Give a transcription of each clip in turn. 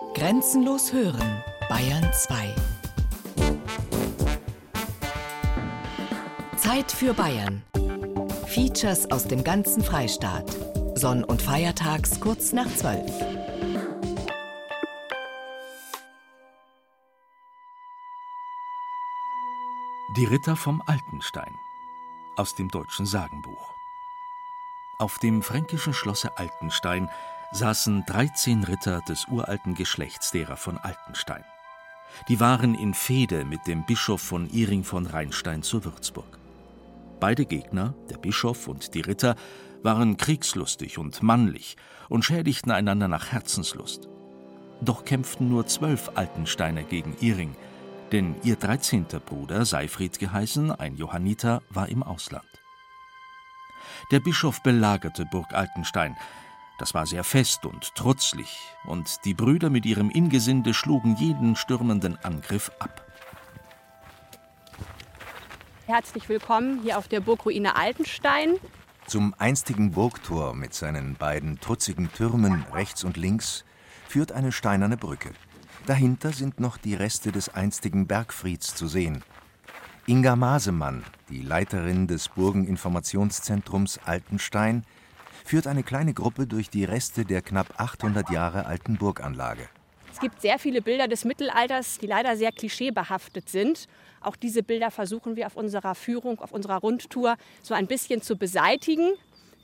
Grenzenlos hören, Bayern 2. Zeit für Bayern. Features aus dem ganzen Freistaat. Sonn- und Feiertags kurz nach 12. Die Ritter vom Altenstein aus dem deutschen Sagenbuch. Auf dem fränkischen Schlosse Altenstein saßen 13 Ritter des uralten Geschlechts derer von Altenstein. Die waren in Fehde mit dem Bischof von Iring von Rheinstein zu Würzburg. Beide Gegner, der Bischof und die Ritter, waren kriegslustig und mannlich und schädigten einander nach Herzenslust. Doch kämpften nur zwölf Altensteiner gegen Iring, denn ihr dreizehnter Bruder, Seifried geheißen, ein Johanniter, war im Ausland. Der Bischof belagerte Burg Altenstein, das war sehr fest und trutzlig, und die Brüder mit ihrem Ingesinde schlugen jeden stürmenden Angriff ab. Herzlich willkommen hier auf der Burgruine Altenstein. Zum einstigen Burgtor mit seinen beiden trutzigen Türmen rechts und links führt eine steinerne Brücke. Dahinter sind noch die Reste des einstigen Bergfrieds zu sehen. Inga Masemann, die Leiterin des Burgeninformationszentrums Altenstein, führt eine kleine Gruppe durch die Reste der knapp 800 Jahre alten Burganlage. Es gibt sehr viele Bilder des Mittelalters, die leider sehr klischeebehaftet sind. Auch diese Bilder versuchen wir auf unserer Führung, auf unserer Rundtour so ein bisschen zu beseitigen.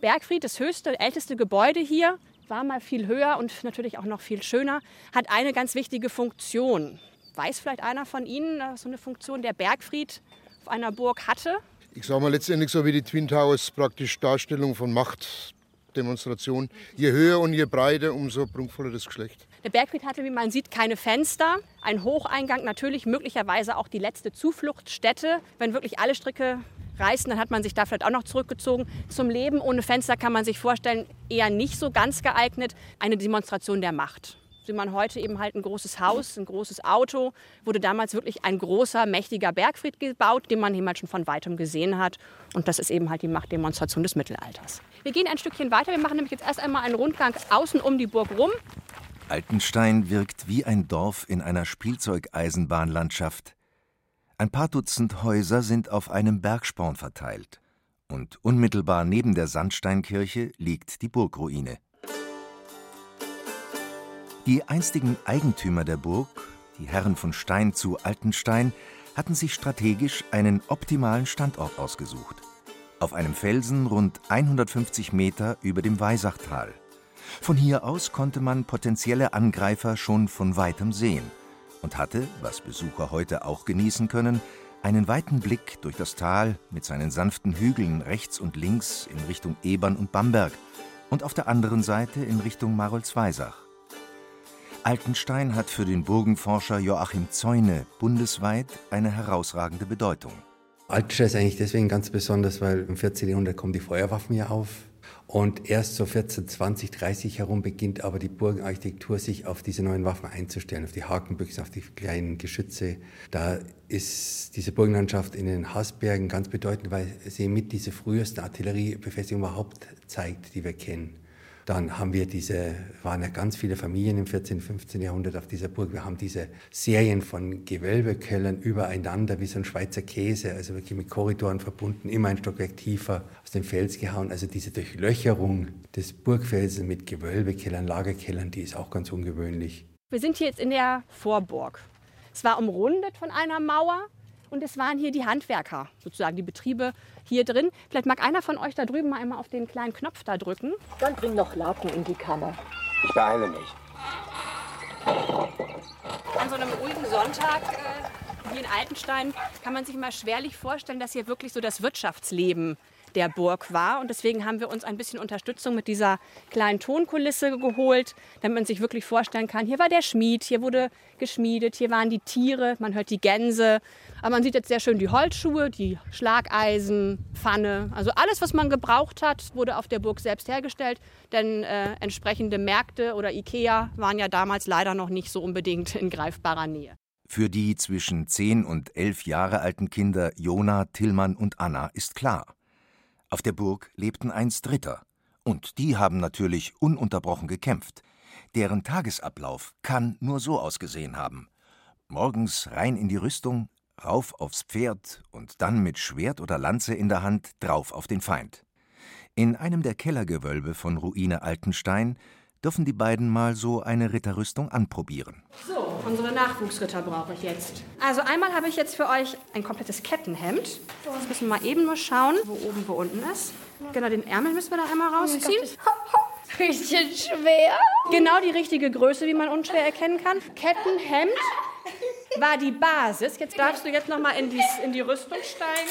Bergfried, das höchste, älteste Gebäude hier, war mal viel höher und natürlich auch noch viel schöner, hat eine ganz wichtige Funktion. Weiß vielleicht einer von Ihnen, was so eine Funktion der Bergfried auf einer Burg hatte? Ich sage mal letztendlich so wie die Twin Towers praktisch Darstellung von Macht, Demonstration. Je höher und je breiter, umso prunkvoller das Geschlecht. Der Bergfried hatte, wie man sieht, keine Fenster. Ein Hocheingang, natürlich möglicherweise auch die letzte Zufluchtsstätte. Wenn wirklich alle Stricke reißen, dann hat man sich da vielleicht auch noch zurückgezogen. Zum Leben ohne Fenster kann man sich vorstellen, eher nicht so ganz geeignet. Eine Demonstration der Macht sieht man heute eben halt ein großes Haus, ein großes Auto. Wurde damals wirklich ein großer, mächtiger Bergfried gebaut, den man eben halt schon von weitem gesehen hat. Und das ist eben halt die Machtdemonstration des Mittelalters. Wir gehen ein Stückchen weiter. Wir machen nämlich jetzt erst einmal einen Rundgang außen um die Burg rum. Altenstein wirkt wie ein Dorf in einer Spielzeugeisenbahnlandschaft. Ein paar Dutzend Häuser sind auf einem Bergsporn verteilt. Und unmittelbar neben der Sandsteinkirche liegt die Burgruine. Die einstigen Eigentümer der Burg, die Herren von Stein zu Altenstein, hatten sich strategisch einen optimalen Standort ausgesucht. Auf einem Felsen rund 150 Meter über dem Weisachtal. Von hier aus konnte man potenzielle Angreifer schon von weitem sehen und hatte, was Besucher heute auch genießen können, einen weiten Blick durch das Tal mit seinen sanften Hügeln rechts und links in Richtung Ebern und Bamberg und auf der anderen Seite in Richtung Marolsweisach. Altenstein hat für den Burgenforscher Joachim Zäune bundesweit eine herausragende Bedeutung. Altenstein ist eigentlich deswegen ganz besonders, weil im 14. Jahrhundert kommen die Feuerwaffen ja auf. Und erst so 1420, 30 herum beginnt aber die Burgenarchitektur sich auf diese neuen Waffen einzustellen, auf die Hakenbüchsen, auf die kleinen Geschütze. Da ist diese Burgenlandschaft in den Haßbergen ganz bedeutend, weil sie mit diese frühesten Artilleriebefestigungen überhaupt zeigt, die wir kennen. Dann haben wir diese, waren ja ganz viele Familien im 14., 15. Jahrhundert auf dieser Burg. Wir haben diese Serien von Gewölbekellern übereinander, wie so ein Schweizer Käse, also wirklich mit Korridoren verbunden, immer ein Stockwerk tiefer aus dem Fels gehauen. Also diese Durchlöcherung des Burgfelsens mit Gewölbekellern, Lagerkellern, die ist auch ganz ungewöhnlich. Wir sind hier jetzt in der Vorburg. Es war umrundet von einer Mauer und es waren hier die Handwerker, sozusagen die Betriebe hier drin. Vielleicht mag einer von euch da drüben mal einmal auf den kleinen Knopf da drücken. Dann bring noch Laken in die Kammer. Ich beeile mich. An so einem ruhigen Sonntag äh, hier in Altenstein kann man sich immer schwerlich vorstellen, dass hier wirklich so das Wirtschaftsleben der Burg war. Und deswegen haben wir uns ein bisschen Unterstützung mit dieser kleinen Tonkulisse geholt, damit man sich wirklich vorstellen kann, hier war der Schmied, hier wurde geschmiedet, hier waren die Tiere, man hört die Gänse. Aber man sieht jetzt sehr schön die Holzschuhe, die Schlageisen, Pfanne. Also alles, was man gebraucht hat, wurde auf der Burg selbst hergestellt. Denn äh, entsprechende Märkte oder Ikea waren ja damals leider noch nicht so unbedingt in greifbarer Nähe. Für die zwischen 10 und 11 Jahre alten Kinder Jona, Tillmann und Anna ist klar. Auf der Burg lebten einst Ritter. Und die haben natürlich ununterbrochen gekämpft. Deren Tagesablauf kann nur so ausgesehen haben. Morgens rein in die Rüstung, rauf aufs Pferd und dann mit Schwert oder Lanze in der Hand drauf auf den Feind. In einem der Kellergewölbe von Ruine Altenstein dürfen die beiden mal so eine Ritterrüstung anprobieren. So, unsere Nachwuchsritter brauche ich jetzt. Also einmal habe ich jetzt für euch ein komplettes Kettenhemd. Jetzt müssen wir mal eben nur schauen, wo oben, wo unten ist. Genau, den Ärmel müssen wir da einmal rausziehen. Bisschen schwer. Genau die richtige Größe, wie man unschwer erkennen kann. Kettenhemd war die Basis. Jetzt darfst du jetzt noch mal in die, in die Rüstung steigen.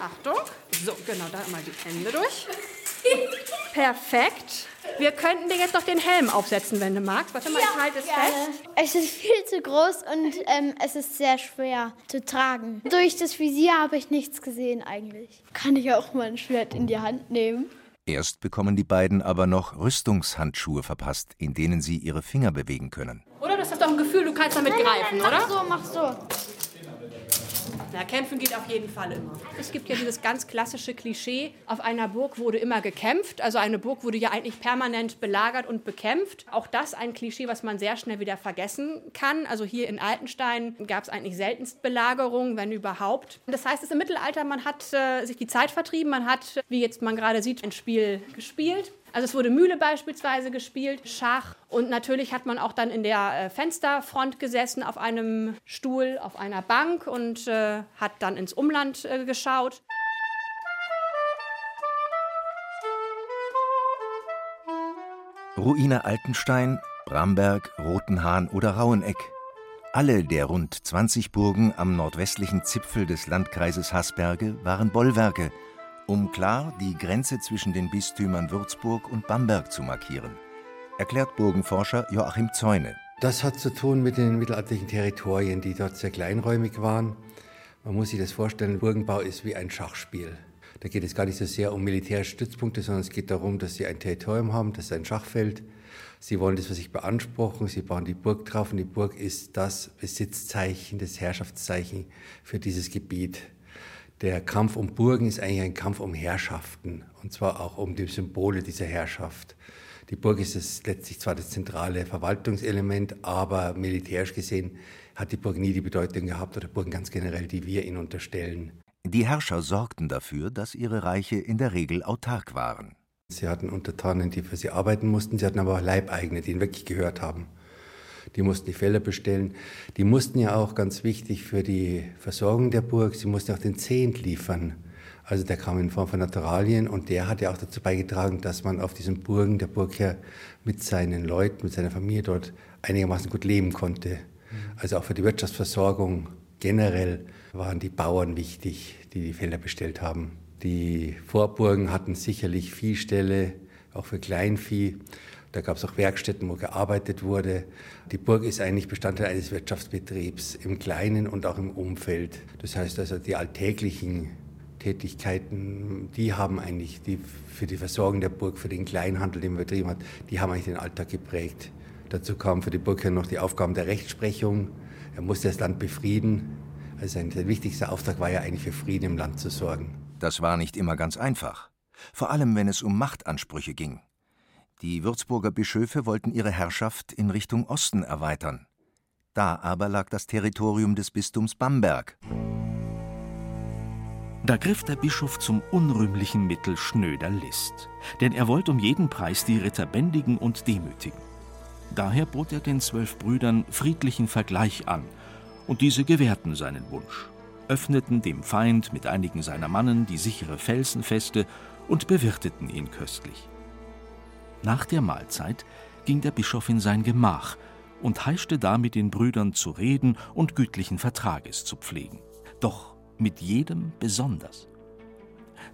Achtung. So, genau, da mal die Hände durch. Perfekt. Wir könnten dir jetzt noch den Helm aufsetzen, wenn du magst. Warte mal, ich halte es fest. Es ist viel zu groß und ähm, es ist sehr schwer zu tragen. Durch das Visier habe ich nichts gesehen eigentlich. Kann ich auch mal ein Schwert in die Hand nehmen? Erst bekommen die beiden aber noch Rüstungshandschuhe verpasst, in denen sie ihre Finger bewegen können. Oder? Du hast doch ein Gefühl, du kannst damit greifen, Mach oder? so, mach so. Na, kämpfen geht auf jeden Fall immer. Es gibt ja dieses ganz klassische Klischee, auf einer Burg wurde immer gekämpft. Also eine Burg wurde ja eigentlich permanent belagert und bekämpft. Auch das ein Klischee, was man sehr schnell wieder vergessen kann. Also hier in Altenstein gab es eigentlich seltenst Belagerung, wenn überhaupt. Das heißt, es ist im Mittelalter, man hat äh, sich die Zeit vertrieben, man hat, wie jetzt man gerade sieht, ein Spiel gespielt. Also es wurde Mühle beispielsweise gespielt, Schach und natürlich hat man auch dann in der äh, Fensterfront gesessen auf einem Stuhl, auf einer Bank und äh, hat dann ins Umland äh, geschaut. Ruine Altenstein, Bramberg, Rotenhahn oder Raueneck. Alle der rund 20 Burgen am nordwestlichen Zipfel des Landkreises Haßberge waren Bollwerke, um klar die Grenze zwischen den Bistümern Würzburg und Bamberg zu markieren, erklärt Burgenforscher Joachim Zäune. Das hat zu tun mit den mittelalterlichen Territorien, die dort sehr kleinräumig waren. Man muss sich das vorstellen, Burgenbau ist wie ein Schachspiel. Da geht es gar nicht so sehr um militärische Stützpunkte, sondern es geht darum, dass sie ein Territorium haben, das ist ein Schachfeld. Sie wollen das für sich beanspruchen, sie bauen die Burg drauf und die Burg ist das Besitzzeichen, das Herrschaftszeichen für dieses Gebiet. Der Kampf um Burgen ist eigentlich ein Kampf um Herrschaften und zwar auch um die Symbole dieser Herrschaft. Die Burg ist es letztlich zwar das zentrale Verwaltungselement, aber militärisch gesehen hat die Burg nie die Bedeutung gehabt oder Burgen ganz generell, die wir ihnen unterstellen. Die Herrscher sorgten dafür, dass ihre Reiche in der Regel autark waren. Sie hatten Untertanen, die für sie arbeiten mussten, sie hatten aber auch Leibeigene, die ihnen wirklich gehört haben. Die mussten die Felder bestellen. Die mussten ja auch ganz wichtig für die Versorgung der Burg, sie mussten auch den Zehnt liefern. Also der kam in Form von Naturalien und der hat ja auch dazu beigetragen, dass man auf diesen Burgen, der Burgherr, mit seinen Leuten, mit seiner Familie dort einigermaßen gut leben konnte. Also auch für die Wirtschaftsversorgung generell waren die Bauern wichtig, die die Felder bestellt haben. Die Vorburgen hatten sicherlich Viehställe, auch für Kleinvieh. Da gab es auch Werkstätten, wo gearbeitet wurde. Die Burg ist eigentlich Bestandteil eines Wirtschaftsbetriebs im Kleinen und auch im Umfeld. Das heißt also, die alltäglichen Tätigkeiten, die haben eigentlich die, für die Versorgung der Burg, für den Kleinhandel, den man betrieben hat, die haben eigentlich den Alltag geprägt. Dazu kam für die Burgherr noch die Aufgaben der Rechtsprechung. Er musste das Land befrieden. Also sein, sein wichtigster Auftrag war ja eigentlich für Frieden im Land zu sorgen. Das war nicht immer ganz einfach, vor allem wenn es um Machtansprüche ging. Die Würzburger Bischöfe wollten ihre Herrschaft in Richtung Osten erweitern. Da aber lag das Territorium des Bistums Bamberg. Da griff der Bischof zum unrühmlichen Mittel schnöder List, denn er wollte um jeden Preis die Ritter bändigen und demütigen. Daher bot er den zwölf Brüdern friedlichen Vergleich an, und diese gewährten seinen Wunsch, öffneten dem Feind mit einigen seiner Mannen die sichere Felsenfeste und bewirteten ihn köstlich. Nach der Mahlzeit ging der Bischof in sein Gemach und heischte da mit den Brüdern zu reden und gütlichen Vertrages zu pflegen. Doch mit jedem besonders.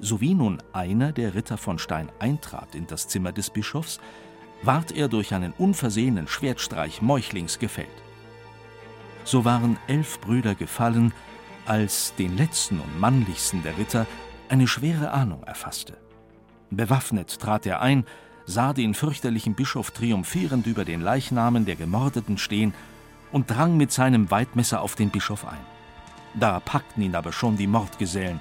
Sowie nun einer der Ritter von Stein eintrat in das Zimmer des Bischofs, ward er durch einen unversehenen Schwertstreich meuchlings gefällt. So waren elf Brüder gefallen, als den letzten und mannlichsten der Ritter eine schwere Ahnung erfasste. Bewaffnet trat er ein, sah den fürchterlichen Bischof triumphierend über den Leichnamen der Gemordeten stehen und drang mit seinem Weidmesser auf den Bischof ein. Da packten ihn aber schon die Mordgesellen,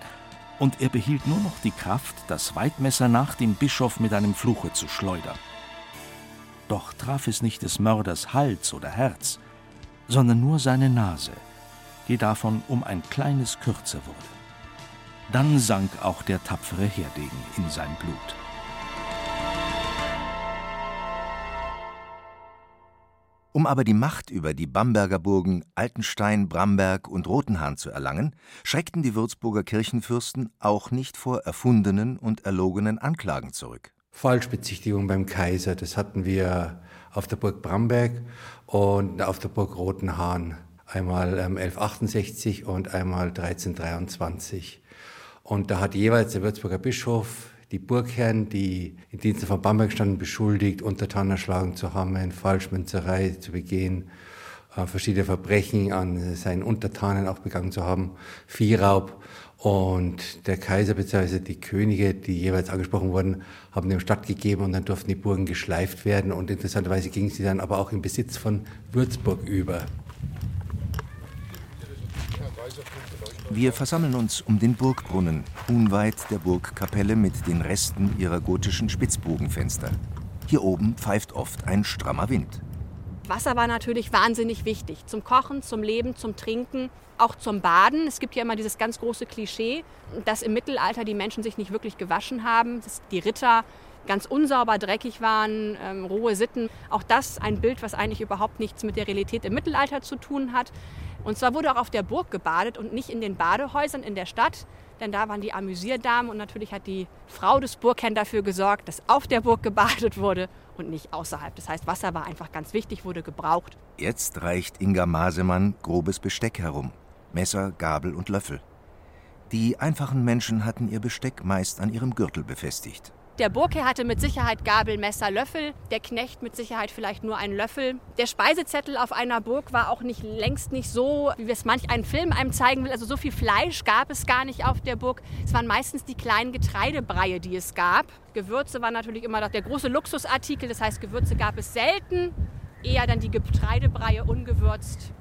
und er behielt nur noch die Kraft, das Weidmesser nach dem Bischof mit einem Fluche zu schleudern. Doch traf es nicht des Mörders Hals oder Herz, sondern nur seine Nase, die davon um ein kleines kürzer wurde. Dann sank auch der tapfere Herdegen in sein Blut. Um aber die Macht über die Bamberger Burgen Altenstein, Bramberg und Rotenhahn zu erlangen, schreckten die Würzburger Kirchenfürsten auch nicht vor erfundenen und erlogenen Anklagen zurück. Falschbezichtigung beim Kaiser, das hatten wir auf der Burg Bramberg und auf der Burg Rotenhahn. Einmal ähm, 1168 und einmal 1323. Und da hat jeweils der Würzburger Bischof die Burgherren, die in Diensten von Bamberg standen, beschuldigt, Untertanen erschlagen zu haben, Falschmünzerei zu begehen, äh, verschiedene Verbrechen an seinen Untertanen auch begangen zu haben, Viehraub. Und der Kaiser bzw. die Könige, die jeweils angesprochen wurden, haben dem stattgegeben und dann durften die Burgen geschleift werden. Und interessanterweise gingen sie dann aber auch in Besitz von Würzburg über. Wir versammeln uns um den Burgbrunnen, unweit der Burgkapelle mit den Resten ihrer gotischen Spitzbogenfenster. Hier oben pfeift oft ein strammer Wind. Wasser war natürlich wahnsinnig wichtig. Zum Kochen, zum Leben, zum Trinken, auch zum Baden. Es gibt ja immer dieses ganz große Klischee, dass im Mittelalter die Menschen sich nicht wirklich gewaschen haben, dass die Ritter ganz unsauber, dreckig waren, ähm, rohe Sitten. Auch das ein Bild, was eigentlich überhaupt nichts mit der Realität im Mittelalter zu tun hat. Und zwar wurde auch auf der Burg gebadet und nicht in den Badehäusern in der Stadt, denn da waren die Amüsierdamen und natürlich hat die Frau des Burgherrn dafür gesorgt, dass auf der Burg gebadet wurde und nicht außerhalb. Das heißt, Wasser war einfach ganz wichtig, wurde gebraucht. Jetzt reicht Inga Masemann grobes Besteck herum. Messer, Gabel und Löffel. Die einfachen Menschen hatten ihr Besteck meist an ihrem Gürtel befestigt. Der Burgherr hatte mit Sicherheit Gabel, Messer, Löffel, der Knecht mit Sicherheit vielleicht nur einen Löffel. Der Speisezettel auf einer Burg war auch nicht längst nicht so, wie es manch einen Film einem zeigen will. Also so viel Fleisch gab es gar nicht auf der Burg. Es waren meistens die kleinen Getreidebreie, die es gab. Gewürze waren natürlich immer noch der große Luxusartikel. Das heißt, Gewürze gab es selten. Eher dann die Getreidebreie ungewürzt.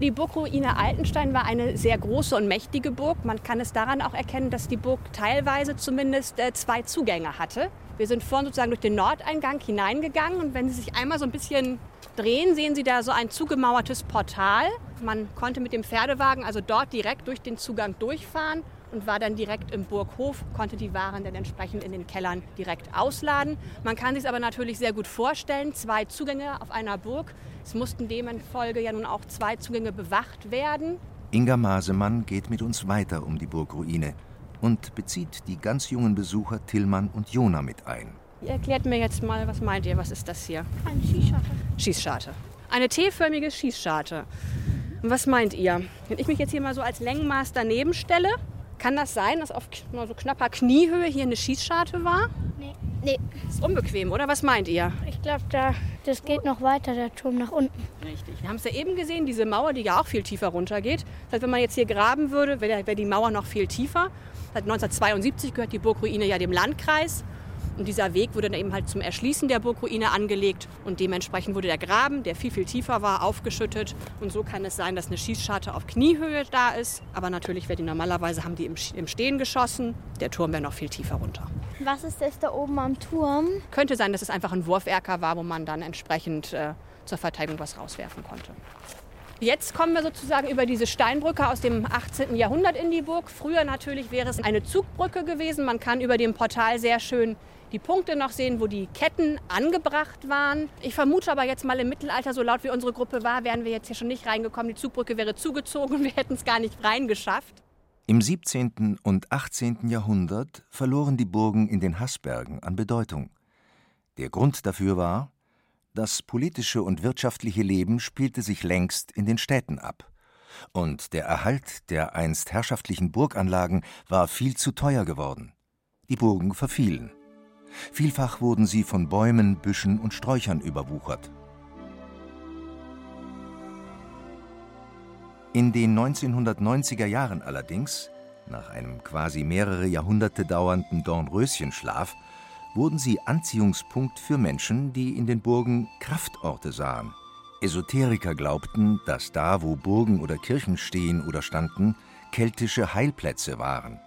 Die Burgruine Altenstein war eine sehr große und mächtige Burg. Man kann es daran auch erkennen, dass die Burg teilweise zumindest äh, zwei Zugänge hatte. Wir sind vorhin sozusagen durch den Nordeingang hineingegangen und wenn Sie sich einmal so ein bisschen drehen, sehen Sie da so ein zugemauertes Portal. Man konnte mit dem Pferdewagen also dort direkt durch den Zugang durchfahren und war dann direkt im Burghof, konnte die Waren dann entsprechend in den Kellern direkt ausladen. Man kann sich aber natürlich sehr gut vorstellen, zwei Zugänge auf einer Burg. Es mussten demzufolge ja nun auch zwei Zugänge bewacht werden. Inga Masemann geht mit uns weiter um die Burgruine und bezieht die ganz jungen Besucher Tillmann und Jona mit ein. Ihr erklärt mir jetzt mal, was meint ihr, was ist das hier? Eine Schießscharte. Schießscharte. Eine T-förmige Schießscharte. Und was meint ihr? Wenn ich mich jetzt hier mal so als Längenmaß daneben stelle, kann das sein, dass auf so knapper Kniehöhe hier eine Schießscharte war? Nee. Nee. Ist unbequem, oder? Was meint ihr? Ich glaube, da, das geht noch weiter, der Turm nach unten. Richtig. Wir haben es ja eben gesehen, diese Mauer, die ja auch viel tiefer runtergeht. Das heißt, wenn man jetzt hier graben würde, wäre wär die Mauer noch viel tiefer. Seit 1972 gehört die Burgruine ja dem Landkreis. Und dieser Weg wurde dann eben halt zum Erschließen der Burgruine angelegt und dementsprechend wurde der Graben, der viel, viel tiefer war, aufgeschüttet. Und so kann es sein, dass eine Schießscharte auf Kniehöhe da ist. Aber natürlich, die normalerweise haben die im, im Stehen geschossen. Der Turm wäre noch viel tiefer runter. Was ist das da oben am Turm? Könnte sein, dass es einfach ein Wurferker war, wo man dann entsprechend äh, zur Verteidigung was rauswerfen konnte. Jetzt kommen wir sozusagen über diese Steinbrücke aus dem 18. Jahrhundert in die Burg. Früher natürlich wäre es eine Zugbrücke gewesen. Man kann über dem Portal sehr schön die Punkte noch sehen, wo die Ketten angebracht waren. Ich vermute aber jetzt mal im Mittelalter, so laut wie unsere Gruppe war, wären wir jetzt hier schon nicht reingekommen. Die Zugbrücke wäre zugezogen und wir hätten es gar nicht reingeschafft. Im 17. und 18. Jahrhundert verloren die Burgen in den Haßbergen an Bedeutung. Der Grund dafür war, das politische und wirtschaftliche Leben spielte sich längst in den Städten ab. Und der Erhalt der einst herrschaftlichen Burganlagen war viel zu teuer geworden. Die Burgen verfielen. Vielfach wurden sie von Bäumen, Büschen und Sträuchern überwuchert. In den 1990er Jahren allerdings, nach einem quasi mehrere Jahrhunderte dauernden Dornröschenschlaf, wurden sie Anziehungspunkt für Menschen, die in den Burgen Kraftorte sahen. Esoteriker glaubten, dass da, wo Burgen oder Kirchen stehen oder standen, keltische Heilplätze waren.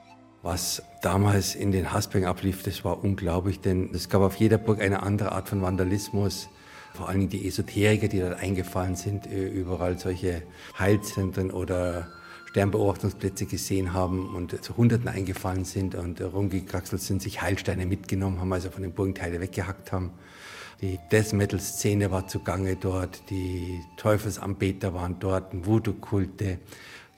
Was damals in den Hasbergen ablief, das war unglaublich, denn es gab auf jeder Burg eine andere Art von Vandalismus. Vor allem die Esoteriker, die dort eingefallen sind, äh, überall solche Heilzentren oder Sternbeobachtungsplätze gesehen haben und zu Hunderten eingefallen sind und rumgekraxelt sind, sich Heilsteine mitgenommen haben, also von den Burgenteile weggehackt haben. Die Death Metal Szene war zugange dort, die Teufelsanbeter waren dort, Voodoo-Kulte.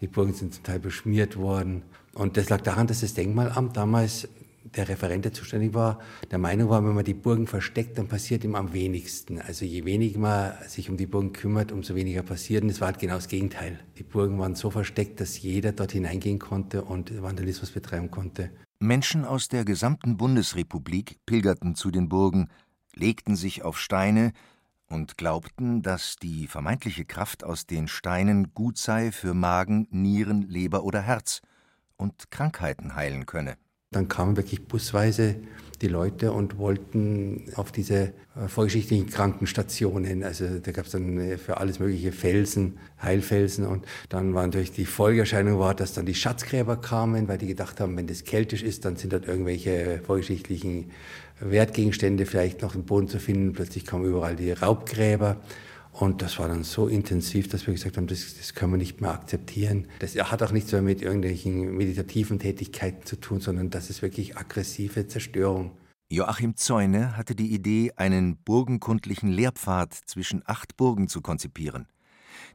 Die Burgen sind zum Teil beschmiert worden. Und das lag daran, dass das Denkmalamt damals der Referent, der zuständig war, der Meinung war, wenn man die Burgen versteckt, dann passiert ihm am wenigsten. Also je weniger man sich um die Burgen kümmert, umso weniger passiert. Und es war halt genau das Gegenteil. Die Burgen waren so versteckt, dass jeder dort hineingehen konnte und Vandalismus betreiben konnte. Menschen aus der gesamten Bundesrepublik pilgerten zu den Burgen, legten sich auf Steine und glaubten, dass die vermeintliche Kraft aus den Steinen gut sei für Magen, Nieren, Leber oder Herz und Krankheiten heilen könne. Dann kamen wirklich busweise die Leute und wollten auf diese äh, vorgeschichtlichen Krankenstationen. Also da gab es dann äh, für alles mögliche Felsen, Heilfelsen. Und dann war natürlich die Folgeerscheinung war, dass dann die Schatzgräber kamen, weil die gedacht haben, wenn das keltisch ist, dann sind dort irgendwelche vorgeschichtlichen Wertgegenstände vielleicht noch im Boden zu finden. Plötzlich kamen überall die Raubgräber. Und das war dann so intensiv, dass wir gesagt haben, das, das können wir nicht mehr akzeptieren. Das hat auch nichts mehr mit irgendwelchen meditativen Tätigkeiten zu tun, sondern das ist wirklich aggressive Zerstörung. Joachim Zäune hatte die Idee, einen burgenkundlichen Lehrpfad zwischen acht Burgen zu konzipieren.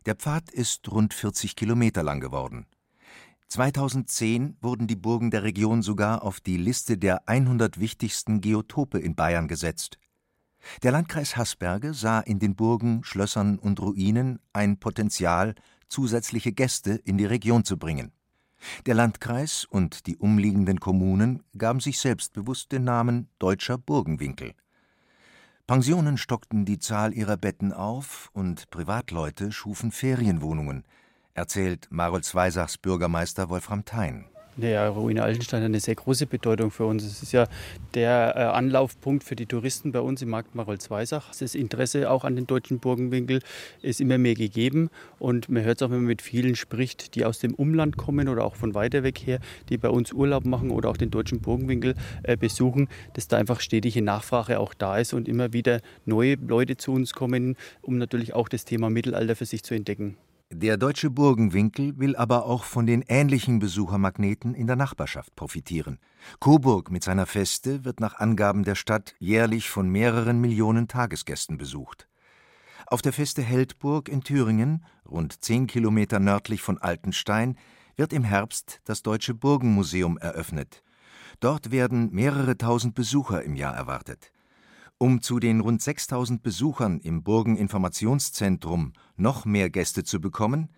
Der Pfad ist rund 40 Kilometer lang geworden. 2010 wurden die Burgen der Region sogar auf die Liste der 100 wichtigsten Geotope in Bayern gesetzt. Der Landkreis Haßberge sah in den Burgen, Schlössern und Ruinen ein Potenzial, zusätzliche Gäste in die Region zu bringen. Der Landkreis und die umliegenden Kommunen gaben sich selbstbewusst den Namen Deutscher Burgenwinkel. Pensionen stockten die Zahl ihrer Betten auf und Privatleute schufen Ferienwohnungen, erzählt Marolz Weisachs Bürgermeister Wolfram Thein. Ja, Ruine Altenstein hat eine sehr große Bedeutung für uns. Es ist ja der äh, Anlaufpunkt für die Touristen bei uns im Markt Marolz-Weisach. Das Interesse auch an den deutschen Burgenwinkel ist immer mehr gegeben. Und man hört es auch, wenn man mit vielen spricht, die aus dem Umland kommen oder auch von weiter weg her, die bei uns Urlaub machen oder auch den deutschen Burgenwinkel äh, besuchen, dass da einfach stetige Nachfrage auch da ist und immer wieder neue Leute zu uns kommen, um natürlich auch das Thema Mittelalter für sich zu entdecken. Der Deutsche Burgenwinkel will aber auch von den ähnlichen Besuchermagneten in der Nachbarschaft profitieren. Coburg mit seiner Feste wird nach Angaben der Stadt jährlich von mehreren Millionen Tagesgästen besucht. Auf der Feste Heldburg in Thüringen, rund zehn Kilometer nördlich von Altenstein, wird im Herbst das Deutsche Burgenmuseum eröffnet. Dort werden mehrere tausend Besucher im Jahr erwartet. Um zu den rund 6000 Besuchern im Burgeninformationszentrum noch mehr Gäste zu bekommen,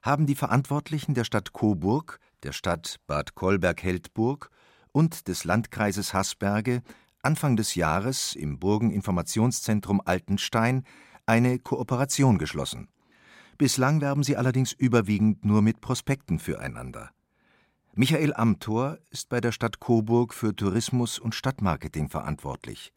haben die Verantwortlichen der Stadt Coburg, der Stadt Bad Kolberg-Heldburg und des Landkreises Haßberge Anfang des Jahres im Burgeninformationszentrum Altenstein eine Kooperation geschlossen. Bislang werben sie allerdings überwiegend nur mit Prospekten füreinander. Michael Amthor ist bei der Stadt Coburg für Tourismus und Stadtmarketing verantwortlich.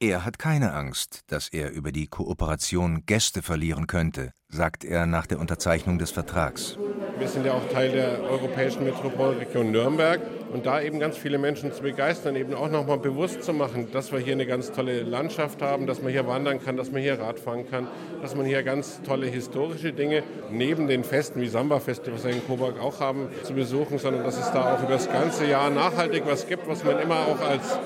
Er hat keine Angst, dass er über die Kooperation Gäste verlieren könnte, sagt er nach der Unterzeichnung des Vertrags. Wir sind ja auch Teil der europäischen Metropolregion Nürnberg und da eben ganz viele Menschen zu begeistern, eben auch nochmal bewusst zu machen, dass wir hier eine ganz tolle Landschaft haben, dass man hier wandern kann, dass man hier Radfahren kann, dass man hier ganz tolle historische Dinge neben den Festen wie Samba-Feste, was wir in Coburg auch haben, zu besuchen, sondern dass es da auch über das ganze Jahr nachhaltig was gibt, was man immer auch als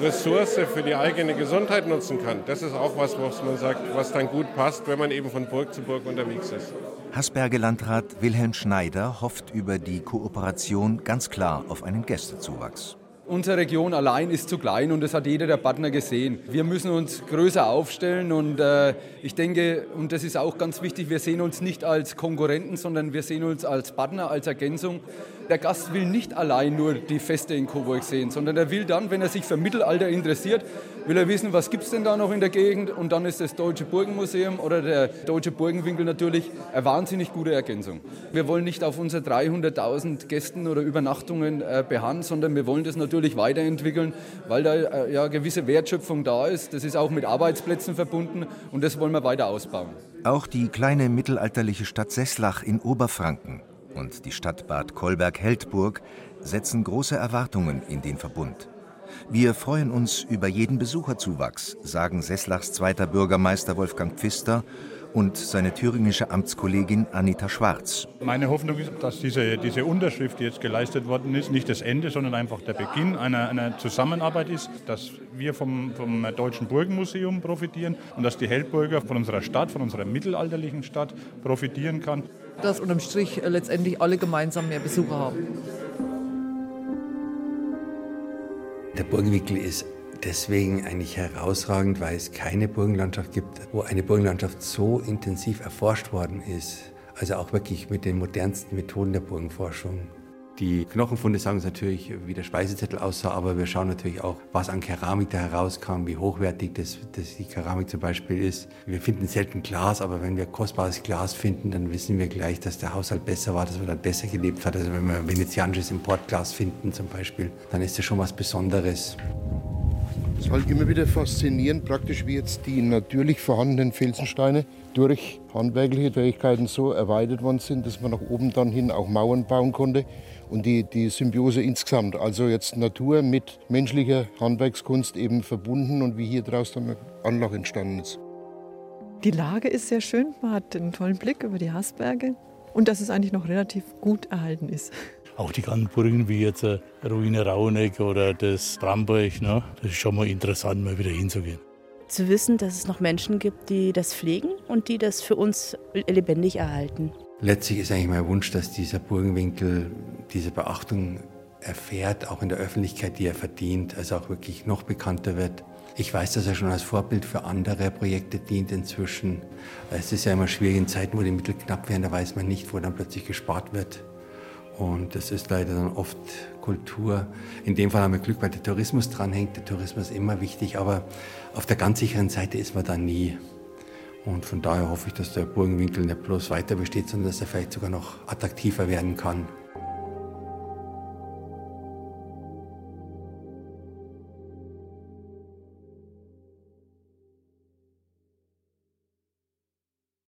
Ressource für die eigene Gesundheit nutzen kann. Das ist auch was, was man sagt, was dann gut passt, wenn man eben von Burg zu Burg unterwegs ist. Hasberge-Landrat Wilhelm Schneider hofft über die Kooperation ganz klar auf einen Gästezuwachs. Unsere Region allein ist zu klein und das hat jeder der Partner gesehen. Wir müssen uns größer aufstellen und äh, ich denke, und das ist auch ganz wichtig, wir sehen uns nicht als Konkurrenten, sondern wir sehen uns als Partner, als Ergänzung. Der Gast will nicht allein nur die Feste in Coburg sehen, sondern er will dann, wenn er sich für Mittelalter interessiert, will er wissen, was gibt es denn da noch in der Gegend und dann ist das Deutsche Burgenmuseum oder der Deutsche Burgenwinkel natürlich eine wahnsinnig gute Ergänzung. Wir wollen nicht auf unsere 300.000 Gästen oder Übernachtungen äh, beharren, sondern wir wollen das natürlich weiterentwickeln, weil da äh, ja gewisse Wertschöpfung da ist. Das ist auch mit Arbeitsplätzen verbunden und das wollen wir weiter ausbauen. Auch die kleine mittelalterliche Stadt Sesslach in Oberfranken und die Stadt Bad Kolberg-Heldburg setzen große Erwartungen in den Verbund. Wir freuen uns über jeden Besucherzuwachs, sagen Sesslachs zweiter Bürgermeister Wolfgang Pfister und seine thüringische Amtskollegin Anita Schwarz. Meine Hoffnung ist, dass diese, diese Unterschrift, die jetzt geleistet worden ist, nicht das Ende, sondern einfach der Beginn einer, einer Zusammenarbeit ist, dass wir vom, vom Deutschen Burgenmuseum profitieren und dass die Heldburger von unserer Stadt, von unserer mittelalterlichen Stadt profitieren kann. Dass unterm Strich letztendlich alle gemeinsam mehr Besucher haben. Der Burgenwinkel ist deswegen eigentlich herausragend, weil es keine Burgenlandschaft gibt, wo eine Burgenlandschaft so intensiv erforscht worden ist. Also auch wirklich mit den modernsten Methoden der Burgenforschung. Die Knochenfunde sagen uns natürlich, wie der Speisezettel aussah, aber wir schauen natürlich auch, was an Keramik da herauskam, wie hochwertig das, das die Keramik zum Beispiel ist. Wir finden selten Glas, aber wenn wir kostbares Glas finden, dann wissen wir gleich, dass der Haushalt besser war, dass man dann besser gelebt hat. Also wenn wir venezianisches Importglas finden zum Beispiel, dann ist das schon was Besonderes. Es ist halt immer wieder faszinierend, praktisch wie jetzt die natürlich vorhandenen Felsensteine durch handwerkliche Fähigkeiten so erweitert worden sind, dass man nach oben dann hin auch Mauern bauen konnte und die, die Symbiose insgesamt, also jetzt Natur mit menschlicher Handwerkskunst eben verbunden und wie hier draußen dann ein Anlage entstanden ist. Die Lage ist sehr schön, man hat einen tollen Blick über die Haßberge und dass es eigentlich noch relativ gut erhalten ist. Auch die ganzen Burgen wie jetzt äh, Ruine Rauneck oder das Bramberg, ne? das ist schon mal interessant, mal wieder hinzugehen. Zu wissen, dass es noch Menschen gibt, die das pflegen und die das für uns lebendig erhalten. Letztlich ist eigentlich mein Wunsch, dass dieser Burgenwinkel diese Beachtung erfährt, auch in der Öffentlichkeit, die er verdient, also auch wirklich noch bekannter wird. Ich weiß, dass er schon als Vorbild für andere Projekte dient inzwischen. Es ist ja immer schwierig in Zeiten, wo die Mittel knapp werden, da weiß man nicht, wo dann plötzlich gespart wird. Und das ist leider dann oft Kultur. In dem Fall haben wir Glück, weil der Tourismus dranhängt. Der Tourismus ist immer wichtig, aber auf der ganz sicheren Seite ist man da nie. Und von daher hoffe ich, dass der Burgenwinkel nicht bloß weiter besteht, sondern dass er vielleicht sogar noch attraktiver werden kann.